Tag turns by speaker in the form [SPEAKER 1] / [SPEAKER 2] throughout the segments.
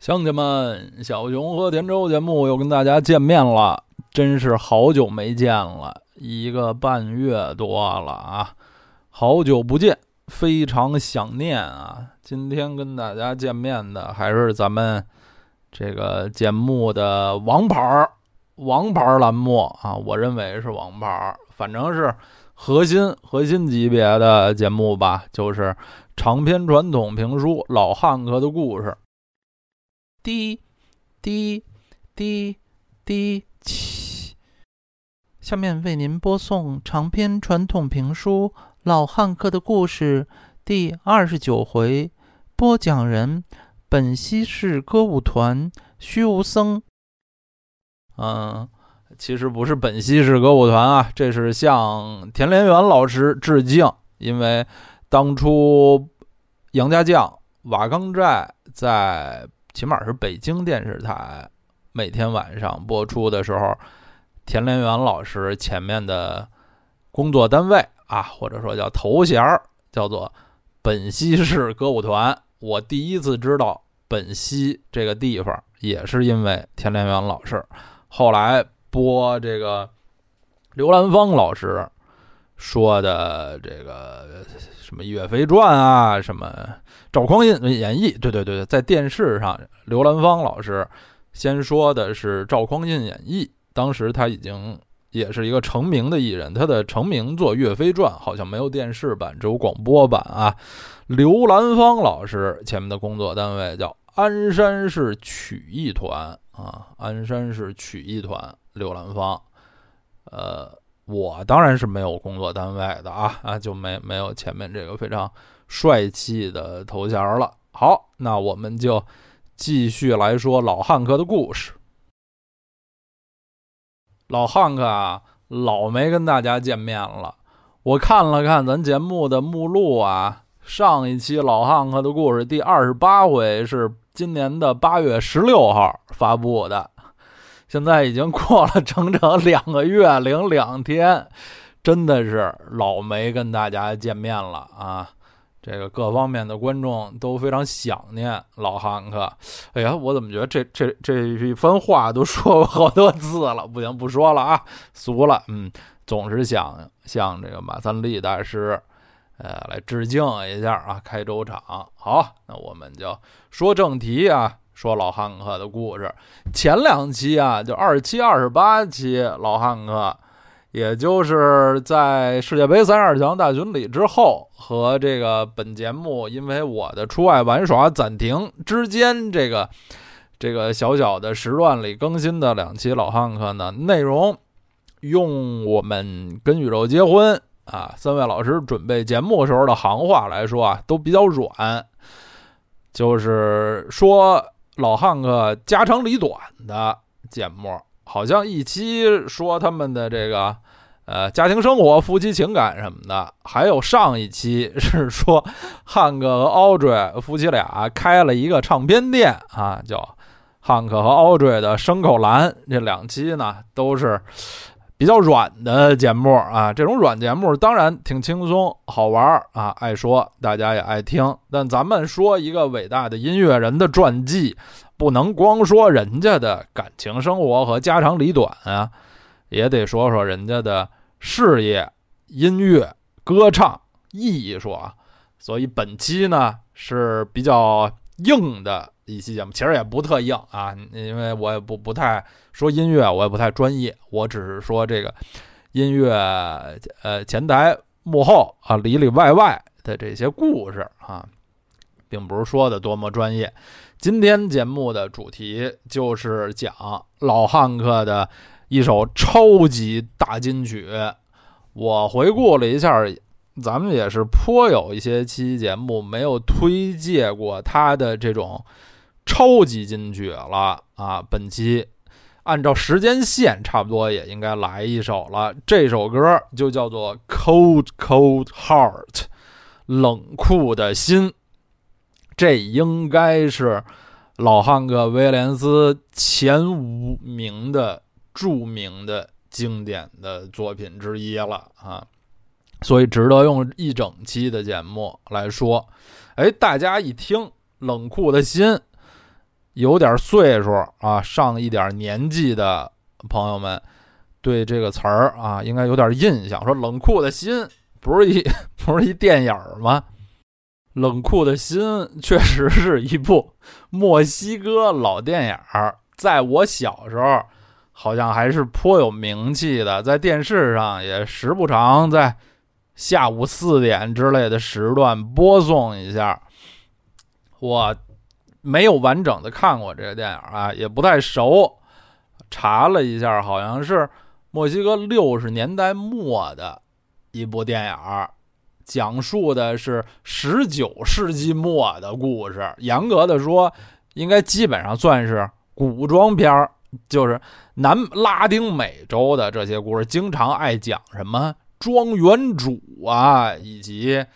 [SPEAKER 1] 乡亲们，小熊和田周节目又跟大家见面了，真是好久没见了，一个半月多了啊，好久不见，非常想念啊。今天跟大家见面的还是咱们这个节目的王牌儿，王牌栏目啊，我认为是王牌，反正是核心核心级别的节目吧，就是长篇传统评书《老汉克的故事》。滴滴滴滴七，
[SPEAKER 2] 下面为您播送长篇传统评书《老汉克的故事》第二十九回，播讲人：本溪市歌舞团虚无僧。
[SPEAKER 1] 嗯，其实不是本溪市歌舞团啊，这是向田连元老师致敬，因为当初杨家将瓦岗寨在。起码是北京电视台每天晚上播出的时候，田连元老师前面的工作单位啊，或者说叫头衔儿，叫做本溪市歌舞团。我第一次知道本溪这个地方，也是因为田连元老师。后来播这个刘兰芳老师说的这个什么《岳飞传》啊，什么。赵匡胤演义，对对对对，在电视上，刘兰芳老师先说的是赵匡胤演义。当时他已经也是一个成名的艺人，他的成名作《岳飞传》好像没有电视版，只有广播版啊。刘兰芳老师前面的工作单位叫鞍山市曲艺团啊，鞍山市曲艺团。刘兰芳，呃，我当然是没有工作单位的啊啊，就没没有前面这个非常。帅气的头衔了。好，那我们就继续来说老汉克的故事。老汉克啊，老没跟大家见面了。我看了看咱节目的目录啊，上一期老汉克的故事第二十八回是今年的八月十六号发布的，现在已经过了整整两个月零两天，真的是老没跟大家见面了啊。这个各方面的观众都非常想念老汉克。哎呀，我怎么觉得这这这一番话都说过好多次了？不行，不说了啊，俗了。嗯，总是想向这个马三立大师，呃，来致敬一下啊，开周场。好，那我们就说正题啊，说老汉克的故事。前两期啊，就二七、二十八期，老汉克。也就是在世界杯三十二强大巡礼之后，和这个本节目因为我的出外玩耍暂停之间，这个这个小小的时段里更新的两期老汉克呢，内容用我们跟宇宙结婚啊三位老师准备节目时候的行话来说啊，都比较软，就是说老汉克家长里短的节目。好像一期说他们的这个，呃，家庭生活、夫妻情感什么的，还有上一期是说汉克和 Audrey 夫妻俩开了一个唱片店啊，叫汉克和 Audrey 的牲口栏。这两期呢都是比较软的节目啊，这种软节目当然挺轻松、好玩啊，爱说大家也爱听。但咱们说一个伟大的音乐人的传记。不能光说人家的感情生活和家长里短啊，也得说说人家的事业、音乐、歌唱、艺术啊。所以本期呢是比较硬的一期节目，其实也不特硬啊，因为我也不不太说音乐，我也不太专业，我只是说这个音乐呃前台幕后啊里里外外的这些故事啊，并不是说的多么专业。今天节目的主题就是讲老汉克的一首超级大金曲。我回顾了一下，咱们也是颇有一些期节目没有推介过他的这种超级金曲了啊。本期按照时间线，差不多也应该来一首了。这首歌就叫做《Cold Cold Heart》，冷酷的心。这应该是老汉克威廉斯前五名的著名的经典的作品之一了啊，所以值得用一整期的节目来说。哎，大家一听《冷酷的心》，有点岁数啊，上一点年纪的朋友们，对这个词儿啊，应该有点印象。说冷酷的心不是一 不是一电影吗？冷酷的心确实是一部墨西哥老电影，在我小时候好像还是颇有名气的，在电视上也时不常在下午四点之类的时段播送一下。我没有完整的看过这个电影啊，也不太熟。查了一下，好像是墨西哥六十年代末的一部电影。讲述的是十九世纪末的故事，严格的说，应该基本上算是古装片儿。就是南拉丁美洲的这些故事，经常爱讲什么庄园主啊，以及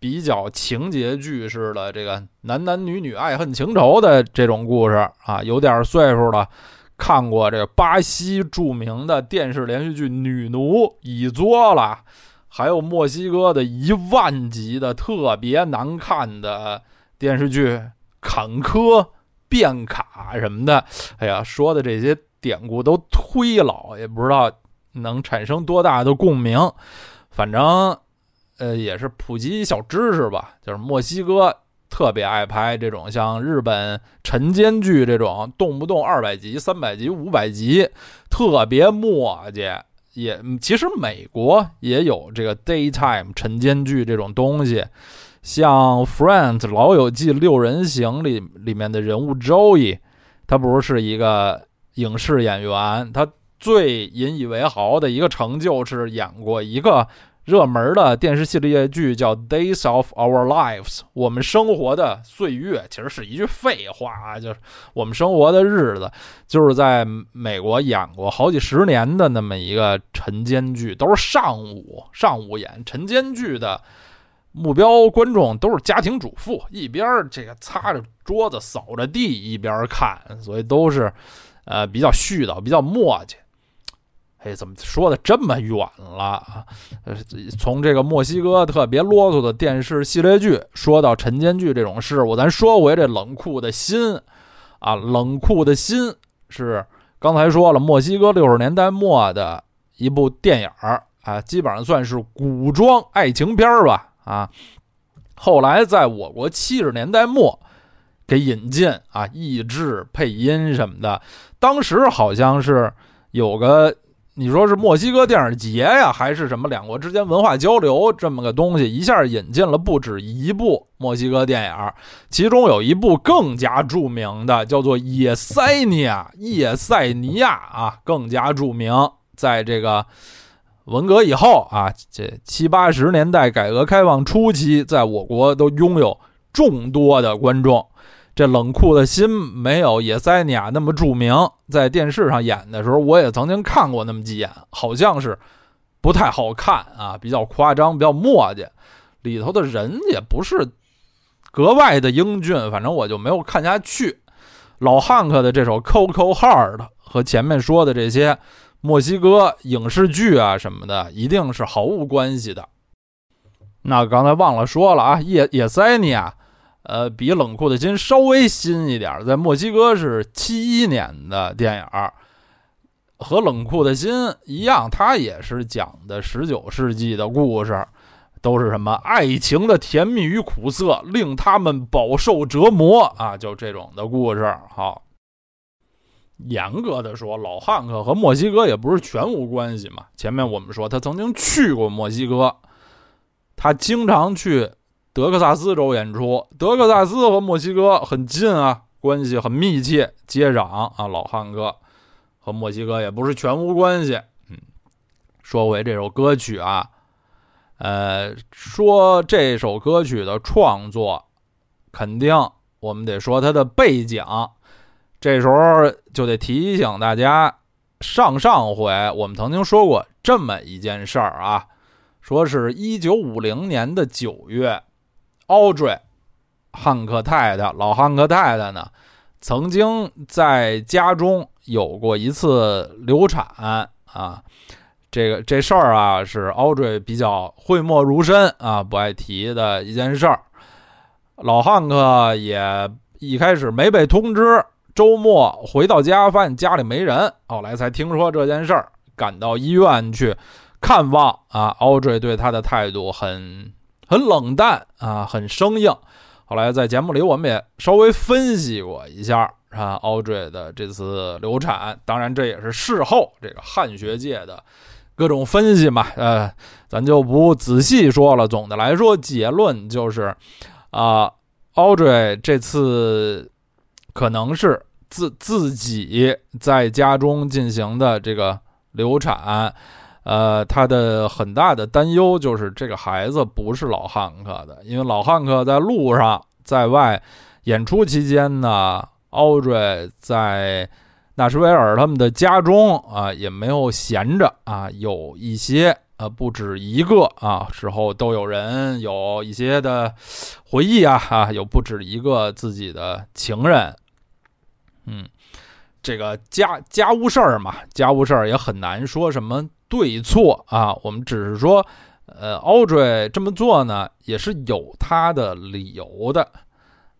[SPEAKER 1] 比较情节剧式的这个男男女女爱恨情仇的这种故事啊。有点岁数了，看过这个巴西著名的电视连续剧《女奴已作》了。还有墨西哥的一万集的特别难看的电视剧《坎坷变卡》什么的，哎呀，说的这些典故都忒老，也不知道能产生多大的共鸣。反正，呃，也是普及小知识吧。就是墨西哥特别爱拍这种像日本晨间剧这种，动不动二百集、三百集、五百集，特别磨叽。也其实美国也有这个 daytime 晨间剧这种东西，像《Friends》老友记六人行里里面的人物 Joey，他不是一个影视演员，他最引以为豪的一个成就是演过一个。热门的电视系列剧叫《Days of Our Lives》，我们生活的岁月，其实是一句废话啊，就是我们生活的日子，就是在美国演过好几十年的那么一个晨间剧，都是上午上午演晨间剧的目标观众都是家庭主妇，一边这个擦着桌子扫着地一边看，所以都是呃比较絮叨，比较磨叽。哎，怎么说的这么远了啊？呃，从这个墨西哥特别啰嗦的电视系列剧说到晨间剧这种事物，咱说回这冷酷的心啊，冷酷的心是刚才说了，墨西哥六十年代末的一部电影啊，基本上算是古装爱情片吧啊。后来在我国七十年代末给引进啊，译制配音什么的，当时好像是有个。你说是墨西哥电影节呀，还是什么两国之间文化交流这么个东西？一下引进了不止一部墨西哥电影，其中有一部更加著名的，叫做《叶塞尼亚》。叶塞尼亚啊，更加著名。在这个文革以后啊，这七八十年代改革开放初期，在我国都拥有众多的观众。这冷酷的心没有野塞尼亚那么著名，在电视上演的时候，我也曾经看过那么几眼，好像是不太好看啊，比较夸张，比较磨叽，里头的人也不是格外的英俊，反正我就没有看下去。老汉克的这首《Coco Heart》和前面说的这些墨西哥影视剧啊什么的，一定是毫无关系的。那刚才忘了说了啊，野野塞尼亚。呃，比冷酷的心稍微新一点，在墨西哥是七一年的电影儿，和冷酷的心一样，它也是讲的十九世纪的故事，都是什么爱情的甜蜜与苦涩，令他们饱受折磨啊，就这种的故事。好，严格的说，老汉克和墨西哥也不是全无关系嘛。前面我们说他曾经去过墨西哥，他经常去。德克萨斯州演出，德克萨斯和墨西哥很近啊，关系很密切，接壤啊。老汉哥和墨西哥也不是全无关系。嗯，说回这首歌曲啊，呃，说这首歌曲的创作，肯定我们得说它的背景。这时候就得提醒大家，上上回我们曾经说过这么一件事儿啊，说是一九五零年的九月。Audrey，汉克太太，老汉克太太呢，曾经在家中有过一次流产啊。这个这事儿啊，是 Audrey 比较讳莫如深啊，不爱提的一件事儿。老汉克也一开始没被通知，周末回到家，发现家里没人，后来才听说这件事儿，赶到医院去看望啊。Audrey 对他的态度很很冷淡啊，很生硬。后来在节目里我们也稍微分析过一下啊，Audrey 的这次流产，当然这也是事后这个汉学界的各种分析嘛，呃，咱就不仔细说了。总的来说，结论就是啊，Audrey 这次可能是自自己在家中进行的这个流产。呃，他的很大的担忧就是这个孩子不是老汉克的，因为老汉克在路上在外演出期间呢，奥瑞在纳什维尔他们的家中啊也没有闲着啊，有一些呃不止一个啊之后都有人有一些的回忆啊啊，有不止一个自己的情人，嗯，这个家家务事儿嘛，家务事儿也很难说什么。对错啊，我们只是说，呃，Audrey 这么做呢，也是有他的理由的，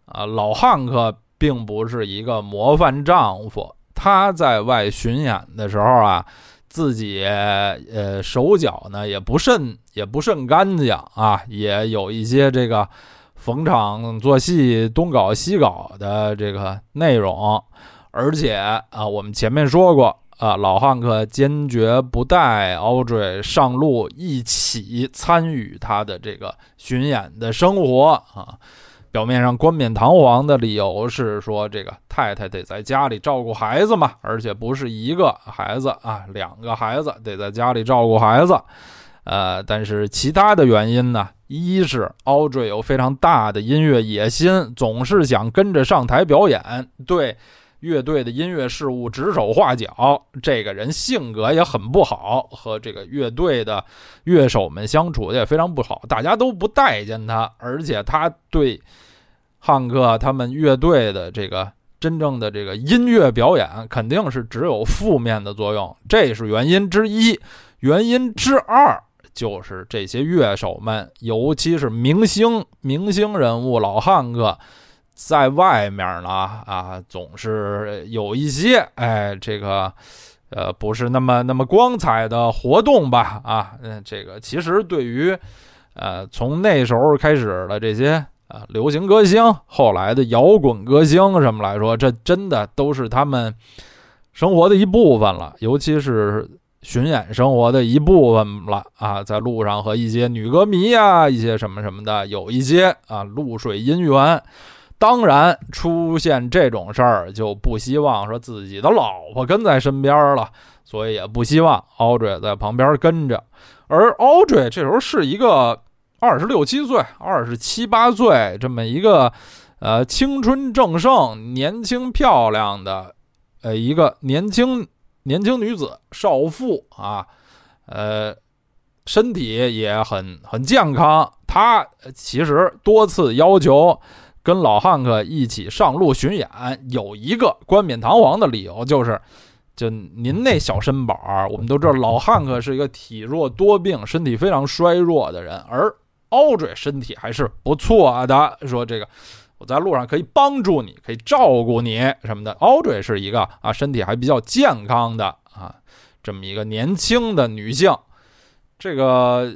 [SPEAKER 1] 啊，老汉克并不是一个模范丈夫，他在外巡演的时候啊，自己呃手脚呢也不甚也不甚干净啊，也有一些这个逢场作戏、东搞西搞的这个内容，而且啊，我们前面说过。啊，老汉克坚决不带 Audrey 上路，一起参与他的这个巡演的生活啊。表面上冠冕堂皇的理由是说，这个太太得在家里照顾孩子嘛，而且不是一个孩子啊，两个孩子得在家里照顾孩子。呃，但是其他的原因呢，一是 Audrey 有非常大的音乐野心，总是想跟着上台表演，对。乐队的音乐事务指手画脚，这个人性格也很不好，和这个乐队的乐手们相处的也非常不好，大家都不待见他，而且他对汉克他们乐队的这个真正的这个音乐表演肯定是只有负面的作用，这是原因之一。原因之二就是这些乐手们，尤其是明星明星人物老汉克。在外面呢，啊，总是有一些，哎，这个，呃，不是那么那么光彩的活动吧，啊，嗯，这个其实对于，呃，从那时候开始的这些啊，流行歌星，后来的摇滚歌星什么来说，这真的都是他们生活的一部分了，尤其是巡演生活的一部分了，啊，在路上和一些女歌迷呀，一些什么什么的，有一些啊，露水姻缘。当然，出现这种事儿就不希望说自己的老婆跟在身边了，所以也不希望 Audrey 在旁边跟着。而 Audrey 这时候是一个二十六七岁、二十七八岁这么一个呃青春正盛、年轻漂亮的呃一个年轻年轻女子少妇啊，呃，身体也很很健康。她其实多次要求。跟老汉克一起上路巡演，有一个冠冕堂皇的理由，就是，就您那小身板儿，我们都知道老汉克是一个体弱多病、身体非常衰弱的人，而 Audrey 身体还是不错的。说这个，我在路上可以帮助你，可以照顾你什么的。Audrey 是一个啊，身体还比较健康的啊，这么一个年轻的女性。这个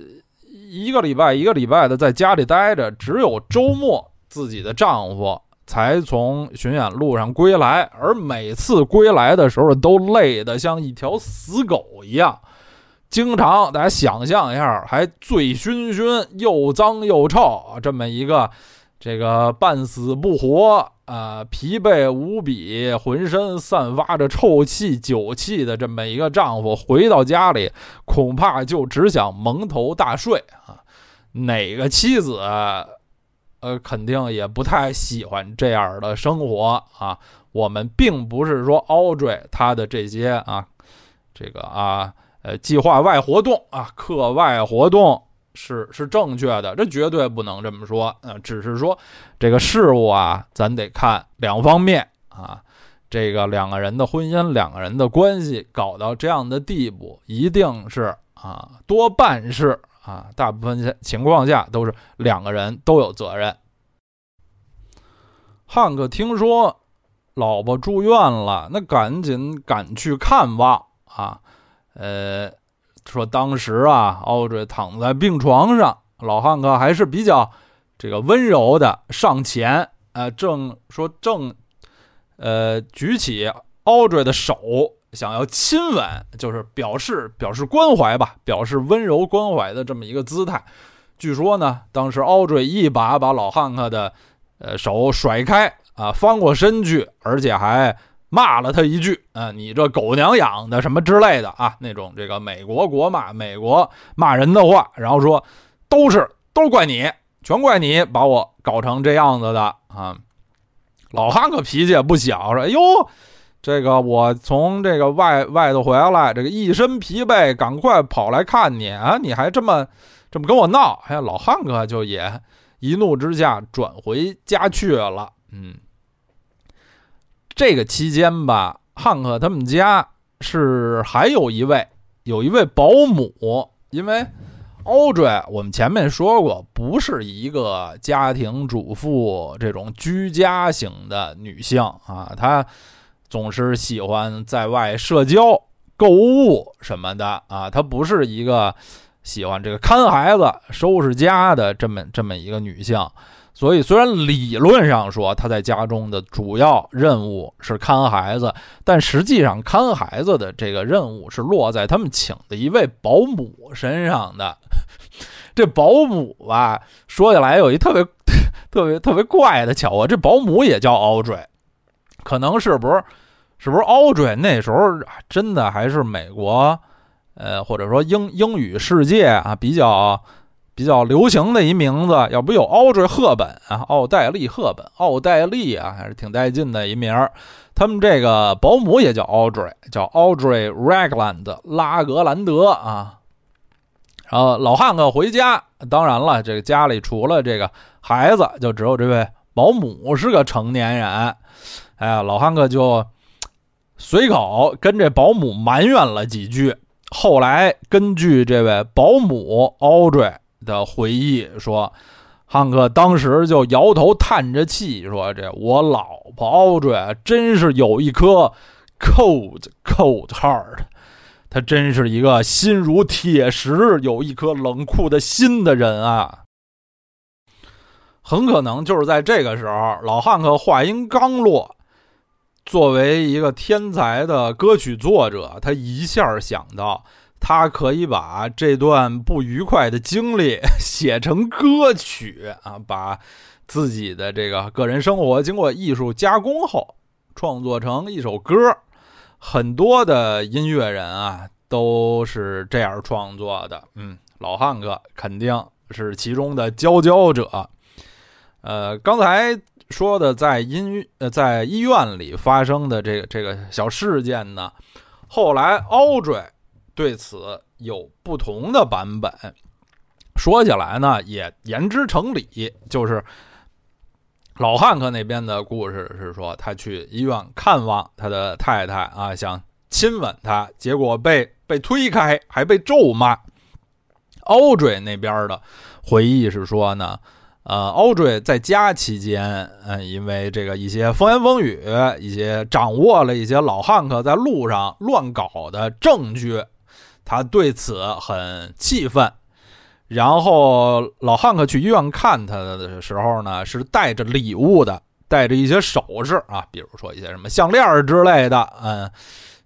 [SPEAKER 1] 一个礼拜一个礼拜的在家里待着，只有周末。自己的丈夫才从巡演路上归来，而每次归来的时候都累得像一条死狗一样，经常大家想象一下，还醉醺醺、又脏又臭，这么一个这个半死不活啊，疲惫无比，浑身散发着臭气、酒气的这么一个丈夫，回到家里恐怕就只想蒙头大睡啊！哪个妻子？呃，肯定也不太喜欢这样的生活啊。我们并不是说 Audrey 他的这些啊，这个啊，呃，计划外活动啊，课外活动是是正确的，这绝对不能这么说。呃，只是说这个事物啊，咱得看两方面啊。这个两个人的婚姻，两个人的关系搞到这样的地步，一定是啊，多半是。啊，大部分情况下都是两个人都有责任。汉克听说老婆住院了，那赶紧赶去看望啊。呃，说当时啊，奥瑞躺在病床上，老汉克还是比较这个温柔的上前，呃，正说正，呃，举起奥瑞的手，想要亲吻，就是表示表示关怀吧，表示温柔关怀的这么一个姿态。据说呢，当时奥瑞一把把老汉克的呃手甩开啊，翻过身去，而且还。骂了他一句，啊，你这狗娘养的什么之类的啊，那种这个美国国骂、美国骂人的话，然后说都是都怪你，全怪你把我搞成这样子的啊。老汉可脾气也不小，说：“哎呦，这个我从这个外外头回来，这个一身疲惫，赶快跑来看你啊，你还这么这么跟我闹。”哎，老汉哥就也一怒之下转回家去了，嗯。这个期间吧，汉克他们家是还有一位，有一位保姆。因为欧瑞，我们前面说过，不是一个家庭主妇这种居家型的女性啊，她总是喜欢在外社交、购物什么的啊，她不是一个喜欢这个看孩子、收拾家的这么这么一个女性。所以，虽然理论上说她在家中的主要任务是看孩子，但实际上看孩子的这个任务是落在他们请的一位保姆身上的。这保姆吧，说起来有一特别特别特别怪的巧合，这保姆也叫 Audrey，可能是不是？是不是 Audrey 那时候真的还是美国，呃，或者说英英语世界啊比较。比较流行的一名字，要不有 Audrey 赫本啊，奥黛丽·赫本，奥黛丽啊，还是挺带劲的一名儿。他们这个保姆也叫 Audrey，叫 Audrey Ragland 拉格兰德啊。然后老汉克回家，当然了，这个家里除了这个孩子，就只有这位保姆是个成年人。哎呀，老汉克就随口跟这保姆埋怨了几句。后来根据这位保姆 Audrey。的回忆说，汉克当时就摇头叹着气说：“这我老婆 Audrey 真是有一颗 cold cold heart，他真是一个心如铁石、有一颗冷酷的心的人啊。”很可能就是在这个时候，老汉克话音刚落，作为一个天才的歌曲作者，他一下想到。他可以把这段不愉快的经历 写成歌曲啊，把自己的这个个人生活经过艺术加工后创作成一首歌。很多的音乐人啊都是这样创作的。嗯，老汉哥肯定是其中的佼佼者。呃，刚才说的在音呃在医院里发生的这个这个小事件呢，后来 Audrey。对此有不同的版本，说起来呢也言之成理，就是老汉克那边的故事是说，他去医院看望他的太太啊，想亲吻她，结果被被推开，还被咒骂。Audrey 那边的回忆是说呢，呃，Audrey 在家期间，嗯，因为这个一些风言风语，一些掌握了一些老汉克在路上乱搞的证据。他对此很气愤，然后老汉克去医院看他的时候呢，是带着礼物的，带着一些首饰啊，比如说一些什么项链之类的，嗯，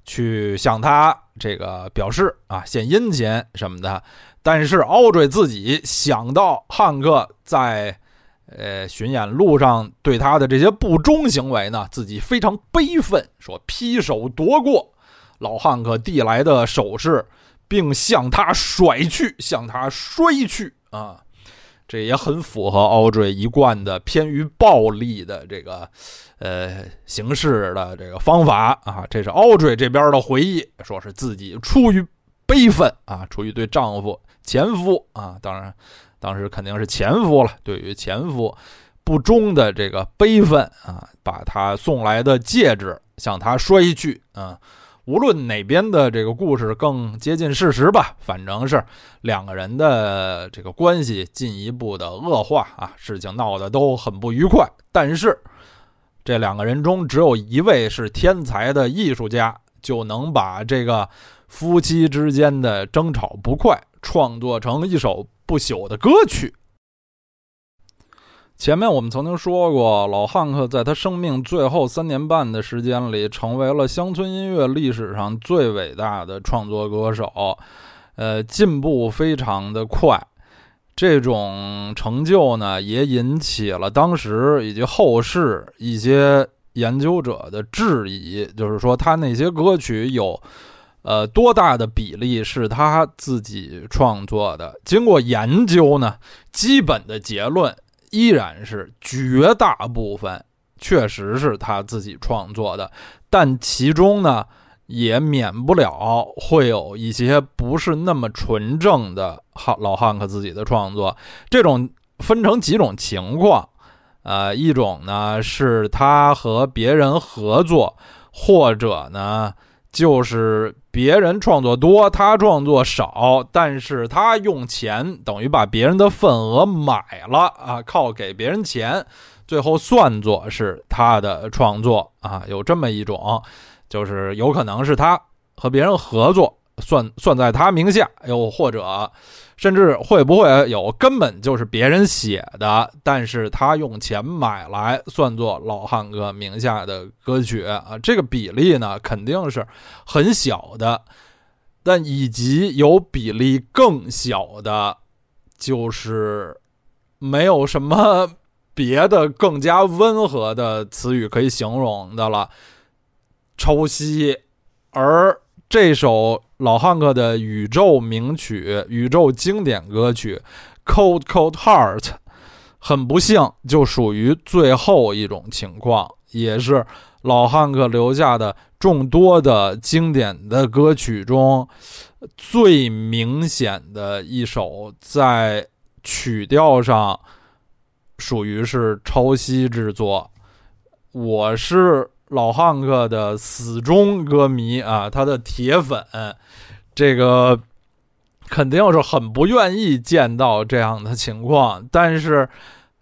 [SPEAKER 1] 去向他这个表示啊，献殷勤什么的。但是奥瑞自己想到汉克在呃巡演路上对他的这些不忠行为呢，自己非常悲愤，说劈手夺过老汉克递来的首饰。并向他甩去，向他摔去啊！这也很符合奥瑞一贯的偏于暴力的这个呃形式的这个方法啊！这是奥瑞这边的回忆，说是自己出于悲愤啊，出于对丈夫前夫啊，当然当时肯定是前夫了，对于前夫不忠的这个悲愤啊，把他送来的戒指向他摔去啊！无论哪边的这个故事更接近事实吧，反正是两个人的这个关系进一步的恶化啊，事情闹得都很不愉快。但是这两个人中只有一位是天才的艺术家，就能把这个夫妻之间的争吵不快创作成一首不朽的歌曲。前面我们曾经说过，老汉克在他生命最后三年半的时间里，成为了乡村音乐历史上最伟大的创作歌手，呃，进步非常的快。这种成就呢，也引起了当时以及后世一些研究者的质疑，就是说他那些歌曲有，呃，多大的比例是他自己创作的？经过研究呢，基本的结论依然是绝大部分确实是他自己创作的，但其中呢。也免不了会有一些不是那么纯正的汉老汉克自己的创作，这种分成几种情况，呃，一种呢是他和别人合作，或者呢就是别人创作多，他创作少，但是他用钱等于把别人的份额买了啊，靠给别人钱，最后算作是他的创作啊，有这么一种。就是有可能是他和别人合作，算算在他名下，又或者甚至会不会有根本就是别人写的，但是他用钱买来，算作老汉哥名下的歌曲啊？这个比例呢，肯定是很小的。但以及有比例更小的，就是没有什么别的更加温和的词语可以形容的了。抄袭，而这首老汉克的宇宙名曲、宇宙经典歌曲《Cold Cold Heart》，很不幸就属于最后一种情况，也是老汉克留下的众多的经典的歌曲中最明显的一首，在曲调上属于是抄袭之作。我是。老汉克的死忠歌迷啊，他的铁粉，这个肯定是很不愿意见到这样的情况，但是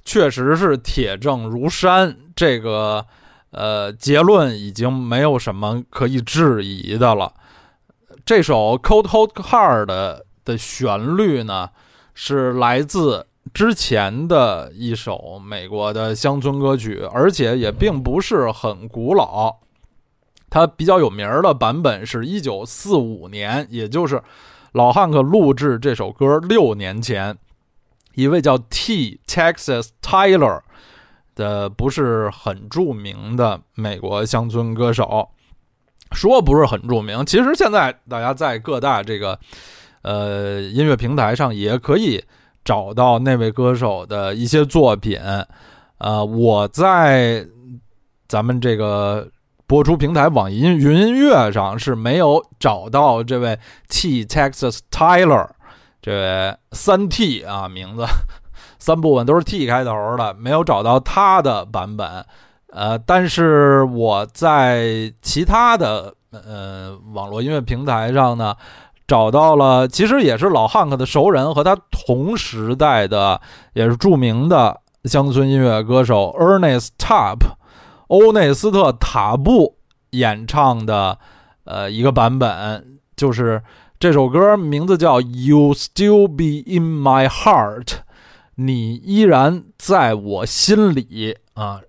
[SPEAKER 1] 确实是铁证如山，这个呃结论已经没有什么可以质疑的了。这首《Cold Cold Heart》的旋律呢，是来自。之前的一首美国的乡村歌曲，而且也并不是很古老。它比较有名的版本是一九四五年，也就是老汉克录制这首歌六年前，一位叫 T. Texas Tyler 的不是很著名的美国乡村歌手，说不是很著名，其实现在大家在各大这个呃音乐平台上也可以。找到那位歌手的一些作品，呃，我在咱们这个播出平台网易云音乐上是没有找到这位 T Texas Tyler 这位三 T 啊名字 三部分都是 T 开头的，没有找到他的版本，呃，但是我在其他的呃网络音乐平台上呢。找到了，其实也是老汉克的熟人，和他同时代的，也是著名的乡村音乐歌手 Ernest Tubb，欧内斯特·塔布演唱的，呃，一个版本，就是这首歌名字叫《You Still Be in My Heart》，你依然在我心里啊。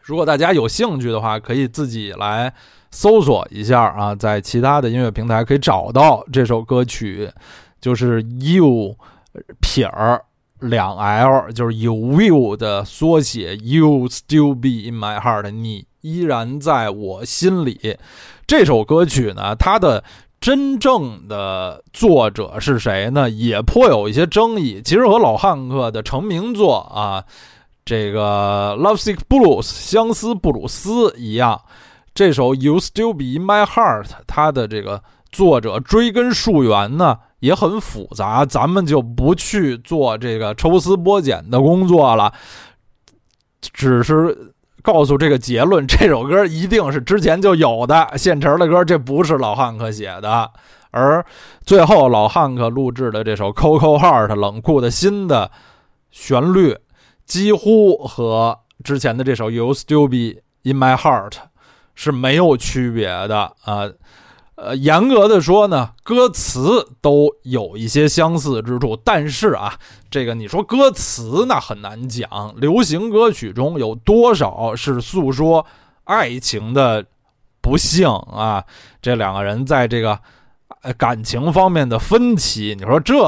[SPEAKER 1] 如果大家有兴趣的话，可以自己来。搜索一下啊，在其他的音乐平台可以找到这首歌曲，就是 “you” 撇儿两 l，就是 “you will” 的缩写，“you still be in my heart”，你依然在我心里。这首歌曲呢，它的真正的作者是谁呢？也颇有一些争议。其实和老汉克的成名作啊，这个《Lovesick Blues》相思布鲁斯一样。这首《You Still Be in My Heart》，它的这个作者追根溯源呢也很复杂，咱们就不去做这个抽丝剥茧的工作了，只是告诉这个结论：这首歌一定是之前就有的现成的歌，这不是老汉克写的。而最后老汉克录制的这首《Coco Heart》冷酷的心的旋律，几乎和之前的这首《You Still Be in My Heart》是没有区别的啊。呃，呃严格的说呢，歌词都有一些相似之处，但是啊，这个你说歌词那很难讲。流行歌曲中有多少是诉说爱情的不幸啊？这两个人在这个呃感情方面的分歧，你说这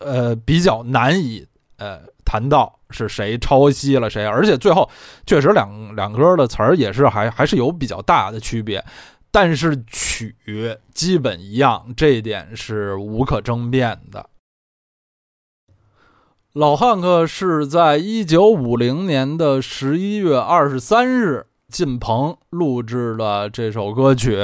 [SPEAKER 1] 呃比较难以呃谈到是谁抄袭了谁，而且最后确实两两歌的词儿也是还还是有比较大的区别。但是曲基本一样，这一点是无可争辩的。老汉克是在一九五零年的十一月二十三日进棚录制了这首歌曲，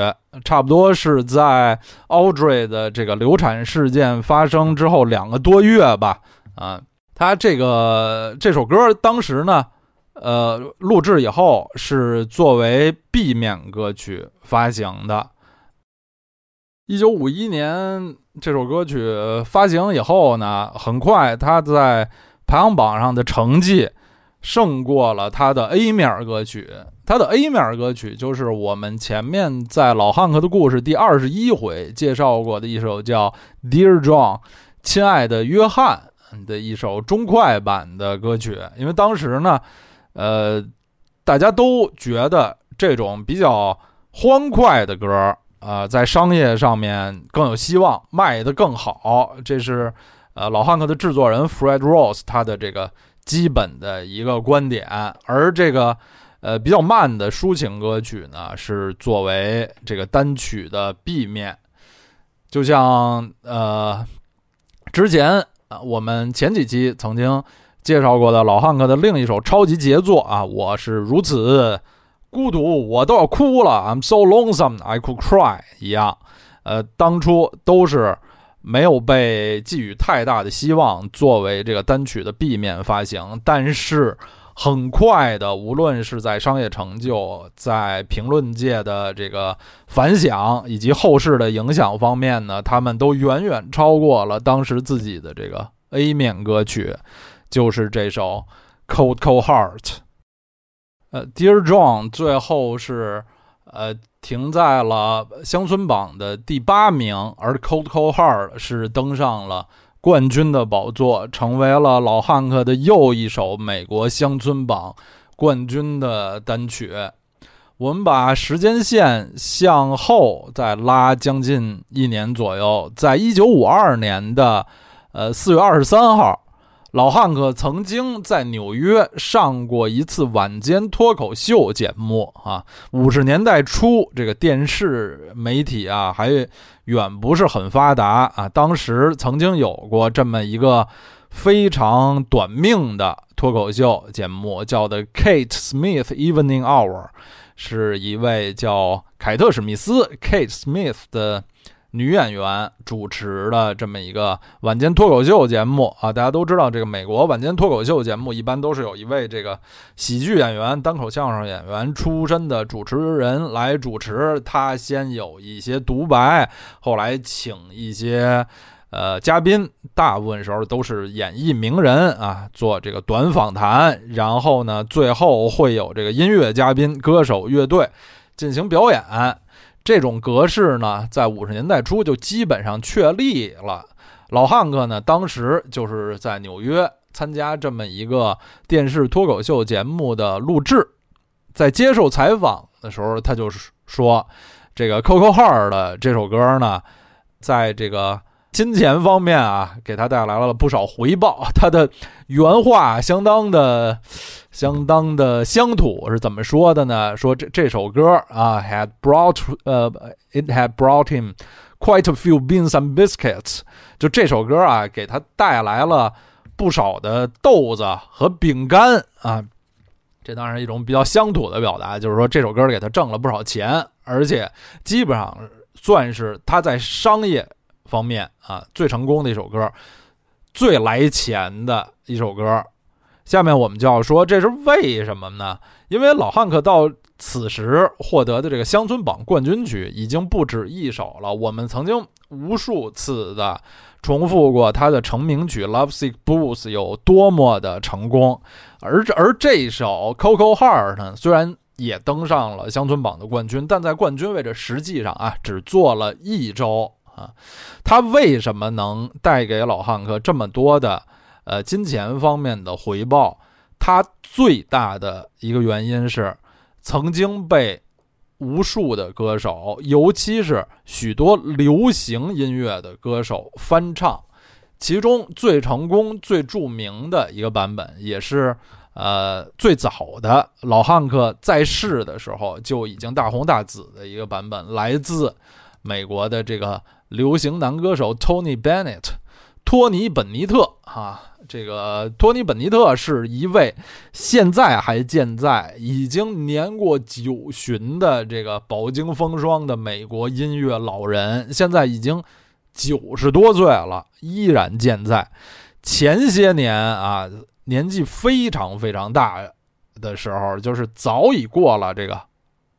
[SPEAKER 1] 差不多是在 Audrey 的这个流产事件发生之后两个多月吧。啊，他这个这首歌当时呢。呃，录制以后是作为 B 面歌曲发行的。一九五一年这首歌曲发行以后呢，很快他在排行榜上的成绩胜过了他的 A 面歌曲。他的 A 面歌曲就是我们前面在老汉克的故事第二十一回介绍过的一首叫《Dear John》，亲爱的约翰的一首中快版的歌曲。因为当时呢。呃，大家都觉得这种比较欢快的歌儿啊，在商业上面更有希望，卖的更好。这是呃老汉克的制作人 Fred Rose 他的这个基本的一个观点。而这个呃比较慢的抒情歌曲呢，是作为这个单曲的 B 面。就像呃之前啊，我们前几期曾经。介绍过的老汉克的另一首超级杰作啊，我是如此孤独，我都要哭了。I'm so lonesome, I could cry。一样，呃，当初都是没有被寄予太大的希望，作为这个单曲的 B 面发行。但是很快的，无论是在商业成就、在评论界的这个反响以及后世的影响方面呢，他们都远远超过了当时自己的这个 A 面歌曲。就是这首《Cold Cold Heart》，呃，《Dear John》最后是呃停在了乡村榜的第八名，而《Cold Cold Heart》是登上了冠军的宝座，成为了老汉克的又一首美国乡村榜冠军的单曲。我们把时间线向后再拉将近一年左右，在一九五二年的呃四月二十三号。老汉克曾经在纽约上过一次晚间脱口秀节目啊。五十年代初，这个电视媒体啊还远不是很发达啊。当时曾经有过这么一个非常短命的脱口秀节目，叫的 Kate Smith Evening Hour，是一位叫凯特史密斯 Kate Smith 的。女演员主持的这么一个晚间脱口秀节目啊，大家都知道，这个美国晚间脱口秀节目一般都是有一位这个喜剧演员、单口相声演员出身的主持人来主持。他先有一些独白，后来请一些呃嘉宾，大部分时候都是演艺名人啊做这个短访谈，然后呢，最后会有这个音乐嘉宾、歌手、乐队进行表演。这种格式呢，在五十年代初就基本上确立了。老汉克呢，当时就是在纽约参加这么一个电视脱口秀节目的录制，在接受采访的时候，他就是说，这个《Coco Heart》的这首歌呢，在这个。金钱方面啊，给他带来了不少回报。他的原话相当的、相当的乡土，是怎么说的呢？说这这首歌啊，had brought 呃，it had brought him quite a few beans and biscuits。就这首歌啊，给他带来了不少的豆子和饼干啊。这当然一种比较乡土的表达，就是说这首歌给他挣了不少钱，而且基本上算是他在商业。方面啊，最成功的一首歌，最来钱的一首歌。下面我们就要说，这是为什么呢？因为老汉克到此时获得的这个乡村榜冠军曲已经不止一首了。我们曾经无数次的重复过他的成名曲《Love Sick Blues》有多么的成功，而而这首《Coco Heart》呢，虽然也登上了乡村榜的冠军，但在冠军位置实际上啊，只做了一周啊。他为什么能带给老汉克这么多的呃金钱方面的回报？它最大的一个原因是曾经被。无数的歌手，尤其是许多流行音乐的歌手翻唱，其中最成功、最著名的一个版本，也是呃最早的老汉克在世的时候就已经大红大紫的一个版本，来自美国的这个流行男歌手 Tony Bennett，托尼·本尼特啊。这个托尼·本尼特是一位现在还健在、已经年过九旬的这个饱经风霜的美国音乐老人，现在已经九十多岁了，依然健在。前些年啊，年纪非常非常大的时候，就是早已过了这个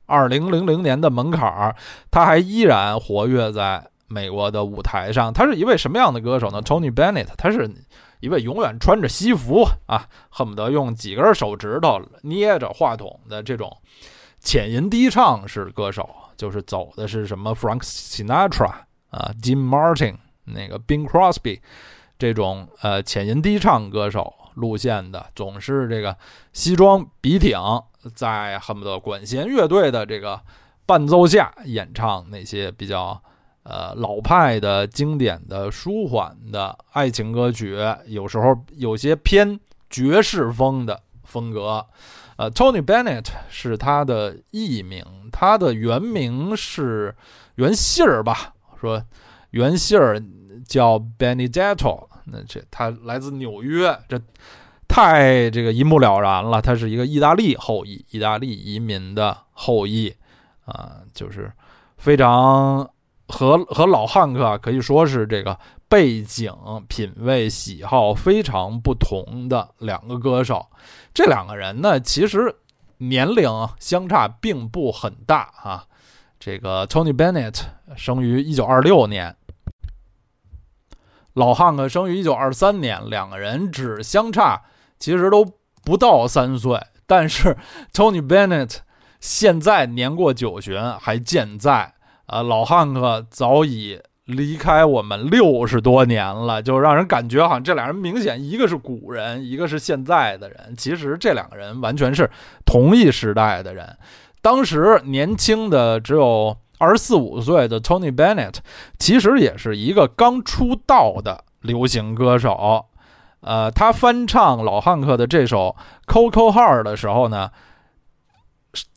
[SPEAKER 1] 二零零零年的门槛儿，他还依然活跃在美国的舞台上。他是一位什么样的歌手呢？Tony Bennett，他是。一位永远穿着西服啊，恨不得用几根手指头捏着话筒的这种浅吟低唱式歌手，就是走的是什么 Frank Sinatra 啊、Jim Martin、那个 Bing Crosby 这种呃浅吟低唱歌手路线的，总是这个西装笔挺，在恨不得管弦乐队的这个伴奏下演唱那些比较。呃，老派的经典的舒缓的爱情歌曲，有时候有些偏爵士风的风格。呃，Tony Bennett 是他的艺名，他的原名是原姓儿吧？说原姓儿叫 Benedetto，那这他来自纽约，这太这个一目了然了。他是一个意大利后裔，意大利移民的后裔啊，就是非常。和和老汉克可以说是这个背景、品味、喜好非常不同的两个歌手。这两个人呢，其实年龄相差并不很大啊。这个 Tony Bennett 生于1926年，老汉克生于1923年，两个人只相差其实都不到三岁。但是 Tony Bennett 现在年过九旬还健在。呃，老汉克早已离开我们六十多年了，就让人感觉好像这俩人明显一个是古人，一个是现在的人。其实这两个人完全是同一时代的人。当时年轻的只有二十四五岁的 Tony Bennett，其实也是一个刚出道的流行歌手。呃，他翻唱老汉克的这首《Coco Heart》的时候呢。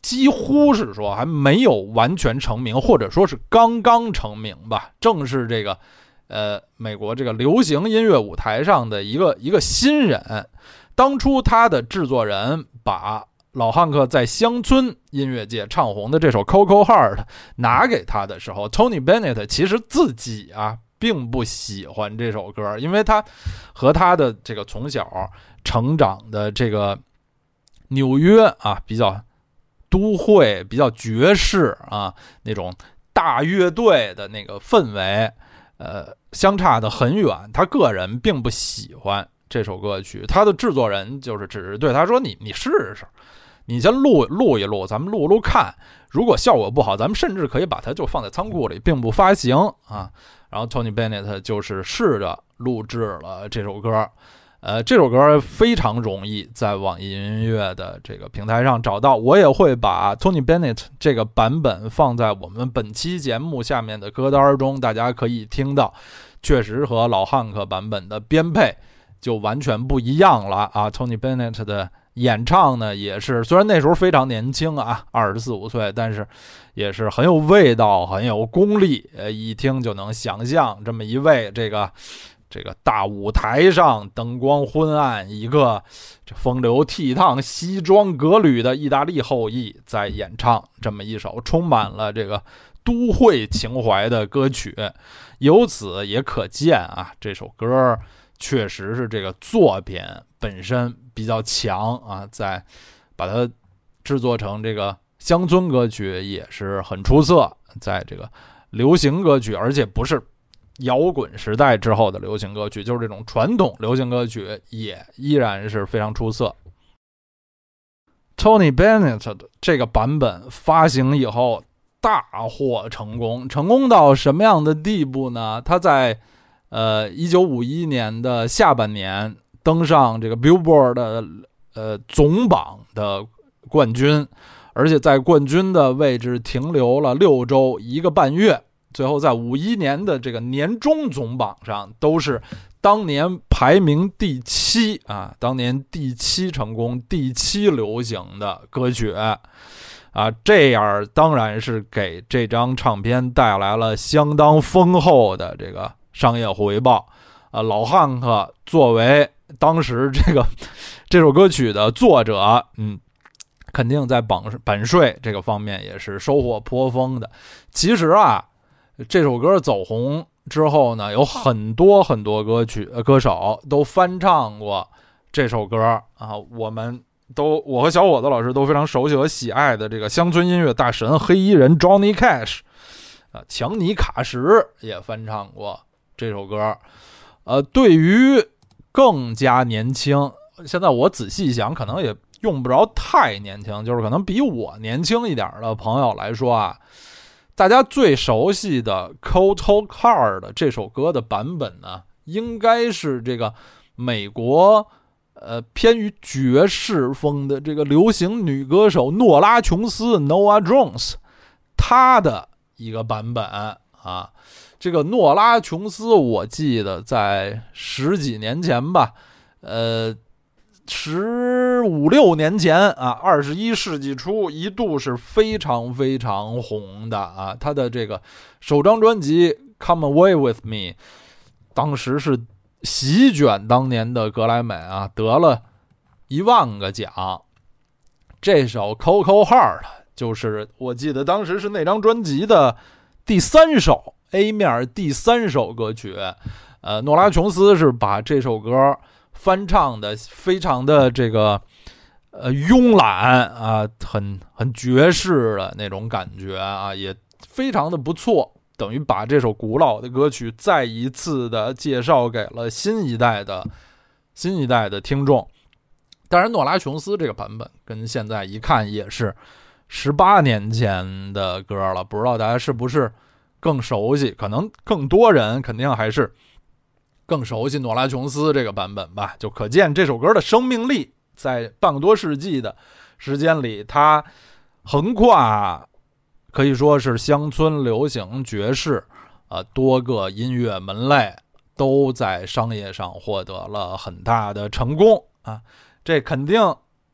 [SPEAKER 1] 几乎是说还没有完全成名，或者说是刚刚成名吧。正是这个，呃，美国这个流行音乐舞台上的一个一个新人。当初他的制作人把老汉克在乡村音乐界唱红的这首《Coco Heart》拿给他的时候，Tony Bennett 其实自己啊并不喜欢这首歌，因为他和他的这个从小成长的这个纽约啊比较。都会比较爵士啊，那种大乐队的那个氛围，呃，相差的很远。他个人并不喜欢这首歌曲，他的制作人就是只是对他说：“你你试试，你先录录一录，咱们录录看。如果效果不好，咱们甚至可以把它就放在仓库里，并不发行啊。”然后 Tony Bennett 就是试着录制了这首歌。呃，这首歌非常容易在网易音乐的这个平台上找到，我也会把 Tony Bennett 这个版本放在我们本期节目下面的歌单中，大家可以听到，确实和老汉克版本的编配就完全不一样了啊。Tony Bennett 的演唱呢，也是虽然那时候非常年轻啊，二十四五岁，但是也是很有味道，很有功力，呃，一听就能想象这么一位这个。这个大舞台上灯光昏暗，一个这风流倜傥、西装革履的意大利后裔在演唱这么一首充满了这个都会情怀的歌曲，由此也可见啊，这首歌确实是这个作品本身比较强啊，在把它制作成这个乡村歌曲也是很出色，在这个流行歌曲，而且不是。摇滚时代之后的流行歌曲，就是这种传统流行歌曲也依然是非常出色。Tony Bennett 的这个版本发行以后大获成功，成功到什么样的地步呢？他在呃一九五一年的下半年登上这个 Billboard 的呃总榜的冠军，而且在冠军的位置停留了六周一个半月。最后，在五一年的这个年终总榜上，都是当年排名第七啊，当年第七成功、第七流行的歌曲啊，这样当然是给这张唱片带来了相当丰厚的这个商业回报啊。老汉克作为当时这个 这首歌曲的作者，嗯，肯定在榜版税这个方面也是收获颇丰的。其实啊。这首歌走红之后呢，有很多很多歌曲歌手都翻唱过这首歌啊。我们都我和小伙子老师都非常熟悉和喜爱的这个乡村音乐大神黑衣人 Johnny Cash 啊，强尼卡什也翻唱过这首歌。呃，对于更加年轻，现在我仔细想，可能也用不着太年轻，就是可能比我年轻一点的朋友来说啊。大家最熟悉的《Cold Hard》这首歌的版本呢，应该是这个美国呃偏于爵士风的这个流行女歌手诺拉琼斯 （Noah Jones） 她的一个版本啊。这个诺拉琼斯，我记得在十几年前吧，呃。十五六年前啊，二十一世纪初一度是非常非常红的啊。他的这个首张专辑《Come Away with Me》，当时是席卷当年的格莱美啊，得了一万个奖。这首《Coco Heart》就是我记得当时是那张专辑的第三首 A 面第三首歌曲。呃，诺拉琼斯是把这首歌。翻唱的非常的这个呃慵懒啊，很很爵士的那种感觉啊，也非常的不错。等于把这首古老的歌曲再一次的介绍给了新一代的新一代的听众。当然，诺拉琼斯这个版本跟现在一看也是十八年前的歌了，不知道大家是不是更熟悉？可能更多人肯定还是。更熟悉诺拉琼斯这个版本吧，就可见这首歌的生命力，在半个多世纪的时间里，它横跨可以说是乡村流行、爵士啊多个音乐门类，都在商业上获得了很大的成功啊。这肯定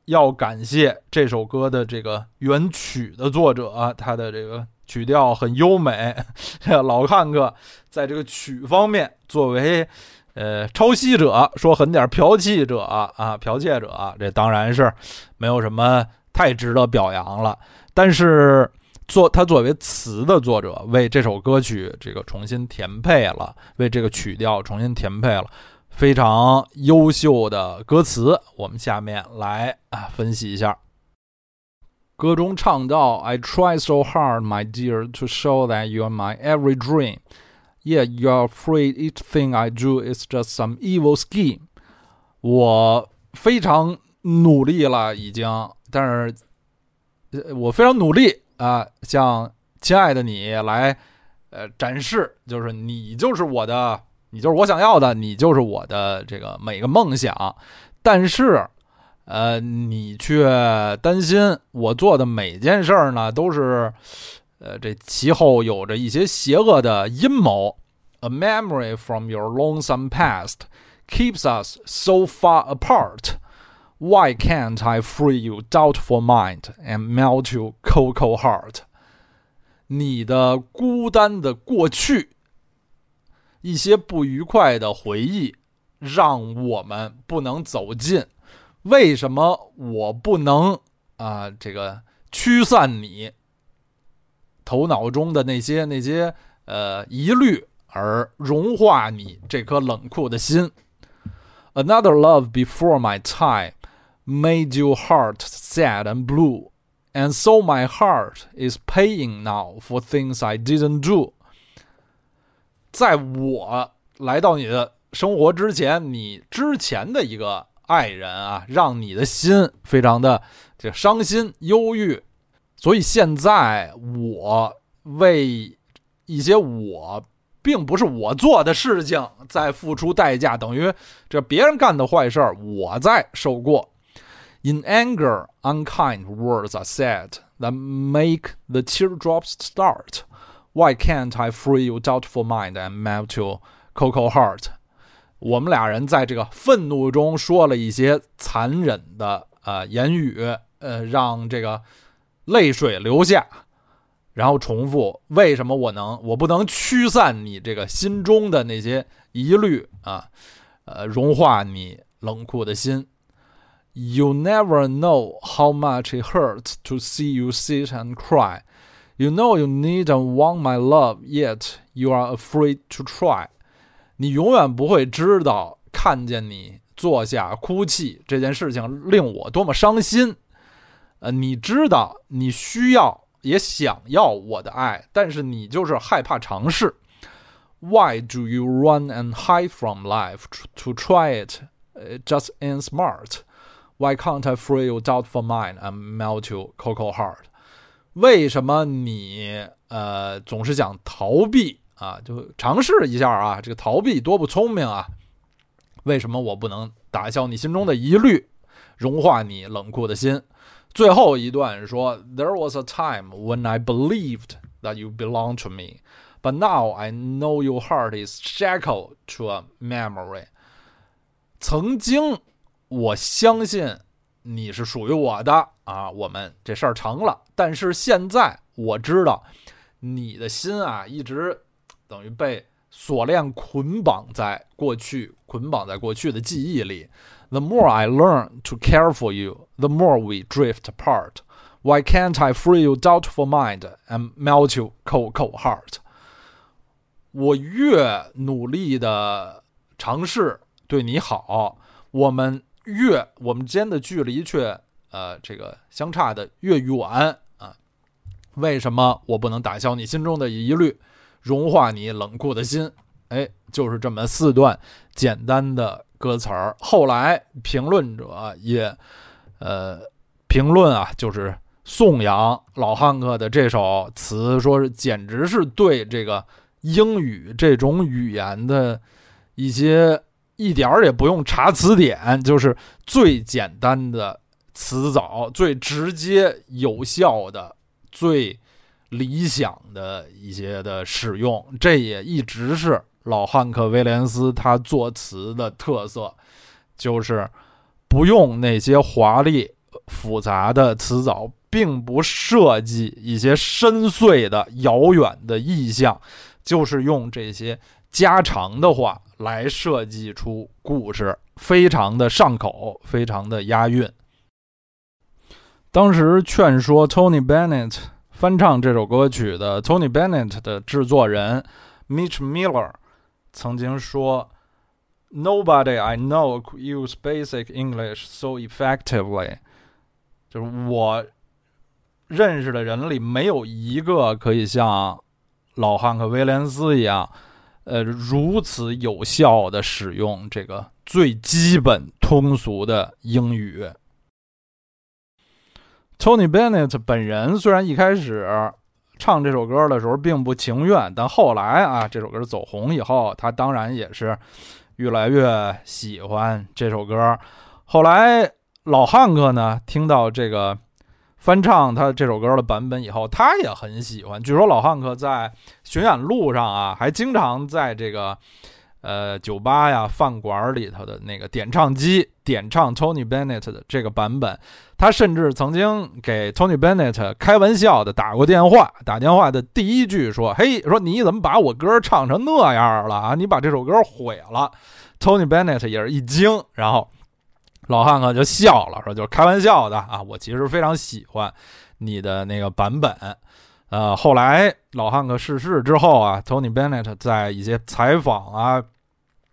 [SPEAKER 1] 要感谢这首歌的这个原曲的作者，他的这个。曲调很优美，老看客在这个曲方面作为呃抄袭者，说狠点剽窃者啊，剽窃者，这当然是没有什么太值得表扬了。但是作他作为词的作者，为这首歌曲这个重新填配了，为这个曲调重新填配了非常优秀的歌词。我们下面来啊分析一下。歌中唱到：“I try so hard, my dear, to show that you're my every dream. Yet you're afraid each thing I do is just some evil scheme。”我非常努力了，已经，但是，我非常努力啊，向亲爱的你来，呃，展示，就是你就是我的，你就是我想要的，你就是我的这个每个梦想，但是。呃，你却担心我做的每件事儿呢，都是，呃，这其后有着一些邪恶的阴谋。A memory from your lonesome past keeps us so far apart. Why can't I free you, doubtful mind, and melt you cocoa heart? 你的孤单的过去，一些不愉快的回忆，让我们不能走近。为什么我不能啊？这个驱散你头脑中的那些那些呃疑虑，而融化你这颗冷酷的心？Another love before my time made your heart sad and blue, and so my heart is paying now for things I didn't do。在我来到你的生活之前，你之前的一个爱人啊，让你的心非常的这伤心、忧郁，所以现在我为一些我并不是我做的事情在付出代价，等于这别人干的坏事儿，我在受过。In anger, unkind words are said that make the teardrops start. Why can't I free your doubtful mind and melt your cocoa heart？我们俩人在这个愤怒中说了一些残忍的呃言语，呃，让这个泪水流下，然后重复：为什么我能，我不能驱散你这个心中的那些疑虑啊？呃，融化你冷酷的心。You never know how much it hurts to see you sit and cry. You know you need and want my love, yet you are afraid to try. 你永远不会知道，看见你坐下哭泣这件事情令我多么伤心。呃，你知道你需要也想要我的爱，但是你就是害怕尝试。Why do you run and hide from life to try it? Just in smart. Why can't I free you doubtful mind and melt you cocoa heart？为什么你呃总是想逃避啊？就尝试一下啊，这个逃避多不聪明啊！为什么我不能打消你心中的疑虑，融化你冷酷的心？最后一段说：There was a time when I believed that you belonged to me, but now I know your heart is shackled to a memory。曾经。我相信你是属于我的啊，我们这事儿成了。但是现在我知道，你的心啊，一直等于被锁链捆绑在过去，捆绑在过去的记忆里。The more I learn to care for you, the more we drift apart. Why can't I free your doubtful mind and melt your cold, cold heart? 我越努力的尝试对你好，我们。越我们间的距离却呃这个相差的越远啊，为什么我不能打消你心中的疑虑，融化你冷酷的心？哎，就是这么四段简单的歌词儿。后来评论者也呃评论啊，就是颂扬老汉克的这首词，说是简直是对这个英语这种语言的一些。一点儿也不用查词典，就是最简单的词藻，最直接有效的、最理想的一些的使用。这也一直是老汉克·威廉斯他作词的特色，就是不用那些华丽复杂的词藻，并不设计一些深邃的遥远的意象，就是用这些家常的话。来设计出故事，非常的上口，非常的押韵。当时劝说 Tony Bennett 翻唱这首歌曲的 Tony Bennett 的制作人 Mitch Miller 曾经说：“Nobody I know could use basic English so effectively。”就是我认识的人里没有一个可以像老汉克·威廉斯一样。呃，如此有效的使用这个最基本通俗的英语。Tony Bennett 本人虽然一开始唱这首歌的时候并不情愿，但后来啊，这首歌走红以后，他当然也是越来越喜欢这首歌。后来老汉克呢，听到这个。翻唱他这首歌的版本以后，他也很喜欢。据说老汉克在巡演路上啊，还经常在这个呃酒吧呀、饭馆里头的那个点唱机点唱 Tony Bennett 的这个版本。他甚至曾经给 Tony Bennett 开玩笑的打过电话，打电话的第一句说：“嘿，说你怎么把我歌唱成那样了啊？你把这首歌毁了。”Tony Bennett 也是一惊，然后。老汉克就笑了，说：“就是开玩笑的啊，我其实非常喜欢你的那个版本。”呃，后来老汉克逝世之后啊，Tony Bennett 在一些采访啊、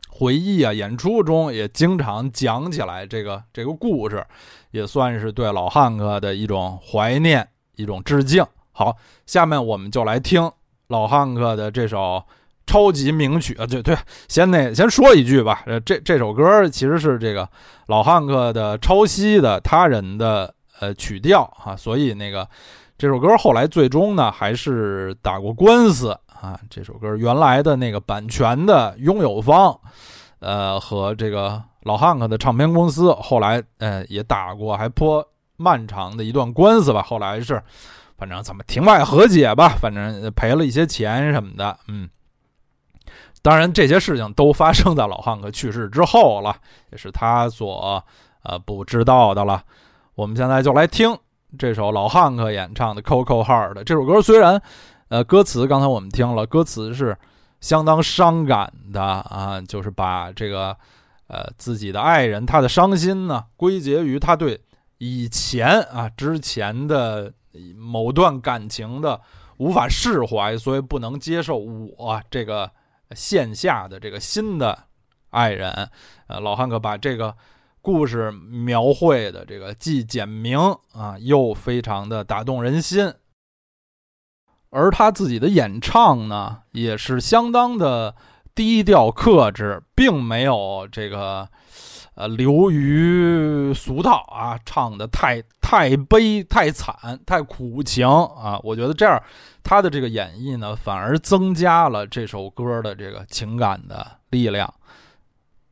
[SPEAKER 1] 回忆啊、演出中也经常讲起来这个这个故事，也算是对老汉克的一种怀念、一种致敬。好，下面我们就来听老汉克的这首超级名曲啊！对对，先那先说一句吧，这这首歌其实是这个老汉克的抄袭的他人的呃曲调哈，所以那个这首歌后来最终呢还是打过官司啊。这首歌原来的那个版权的拥有方，呃，和这个老汉克的唱片公司后来呃也打过还颇漫长的一段官司吧。后来是反正怎么庭外和解吧，反正赔了一些钱什么的，嗯。当然，这些事情都发生在老汉克去世之后了，也是他所呃不知道的了。我们现在就来听这首老汉克演唱的《Coco Heart》这首歌。虽然呃歌词刚才我们听了，歌词是相当伤感的啊，就是把这个呃自己的爱人他的伤心呢归结于他对以前啊之前的某段感情的无法释怀，所以不能接受我这个。线下的这个新的爱人，呃，老汉克把这个故事描绘的这个既简明啊，又非常的打动人心。而他自己的演唱呢，也是相当的低调克制，并没有这个。呃，流于俗套啊，唱的太太悲、太惨、太苦情啊！我觉得这样，他的这个演绎呢，反而增加了这首歌的这个情感的力量。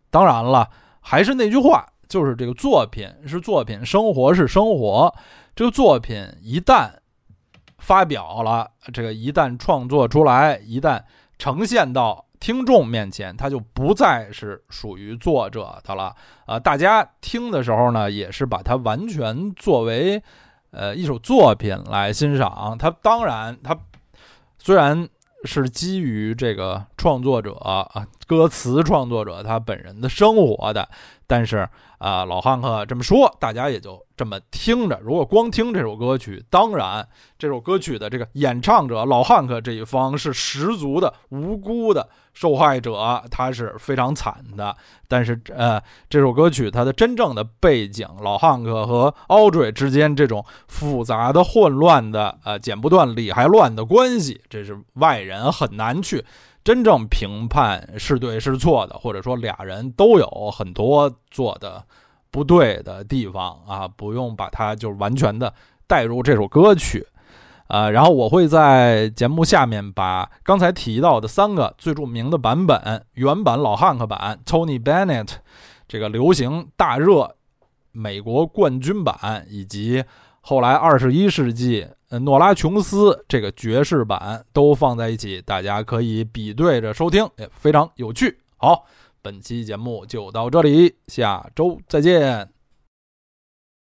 [SPEAKER 1] 当然了，还是那句话，就是这个作品是作品，生活是生活。这个作品一旦发表了，这个一旦创作出来，一旦呈现到。听众面前，它就不再是属于作者的了。呃，大家听的时候呢，也是把它完全作为，呃，一首作品来欣赏。它当然，它虽然是基于这个创作者啊，歌词创作者他本人的生活的。但是啊，老汉克这么说，大家也就这么听着。如果光听这首歌曲，当然这首歌曲的这个演唱者老汉克这一方是十足的无辜的受害者，他是非常惨的。但是呃，这首歌曲它的真正的背景，老汉克和 Audrey 之间这种复杂的、混乱的、呃剪不断理还乱的关系，这是外人很难去。真正评判是对是错的，或者说俩人都有很多做的不对的地方啊，不用把它就完全的带入这首歌曲，啊，然后我会在节目下面把刚才提到的三个最著名的版本：原版老汉克版、Tony Bennett 这个流行大热美国冠军版，以及后来二十一世纪。诺拉琼斯这个爵士版都放在一起，大家可以比对着收听，也非常有趣。好，本期节目就到这里，下周再见。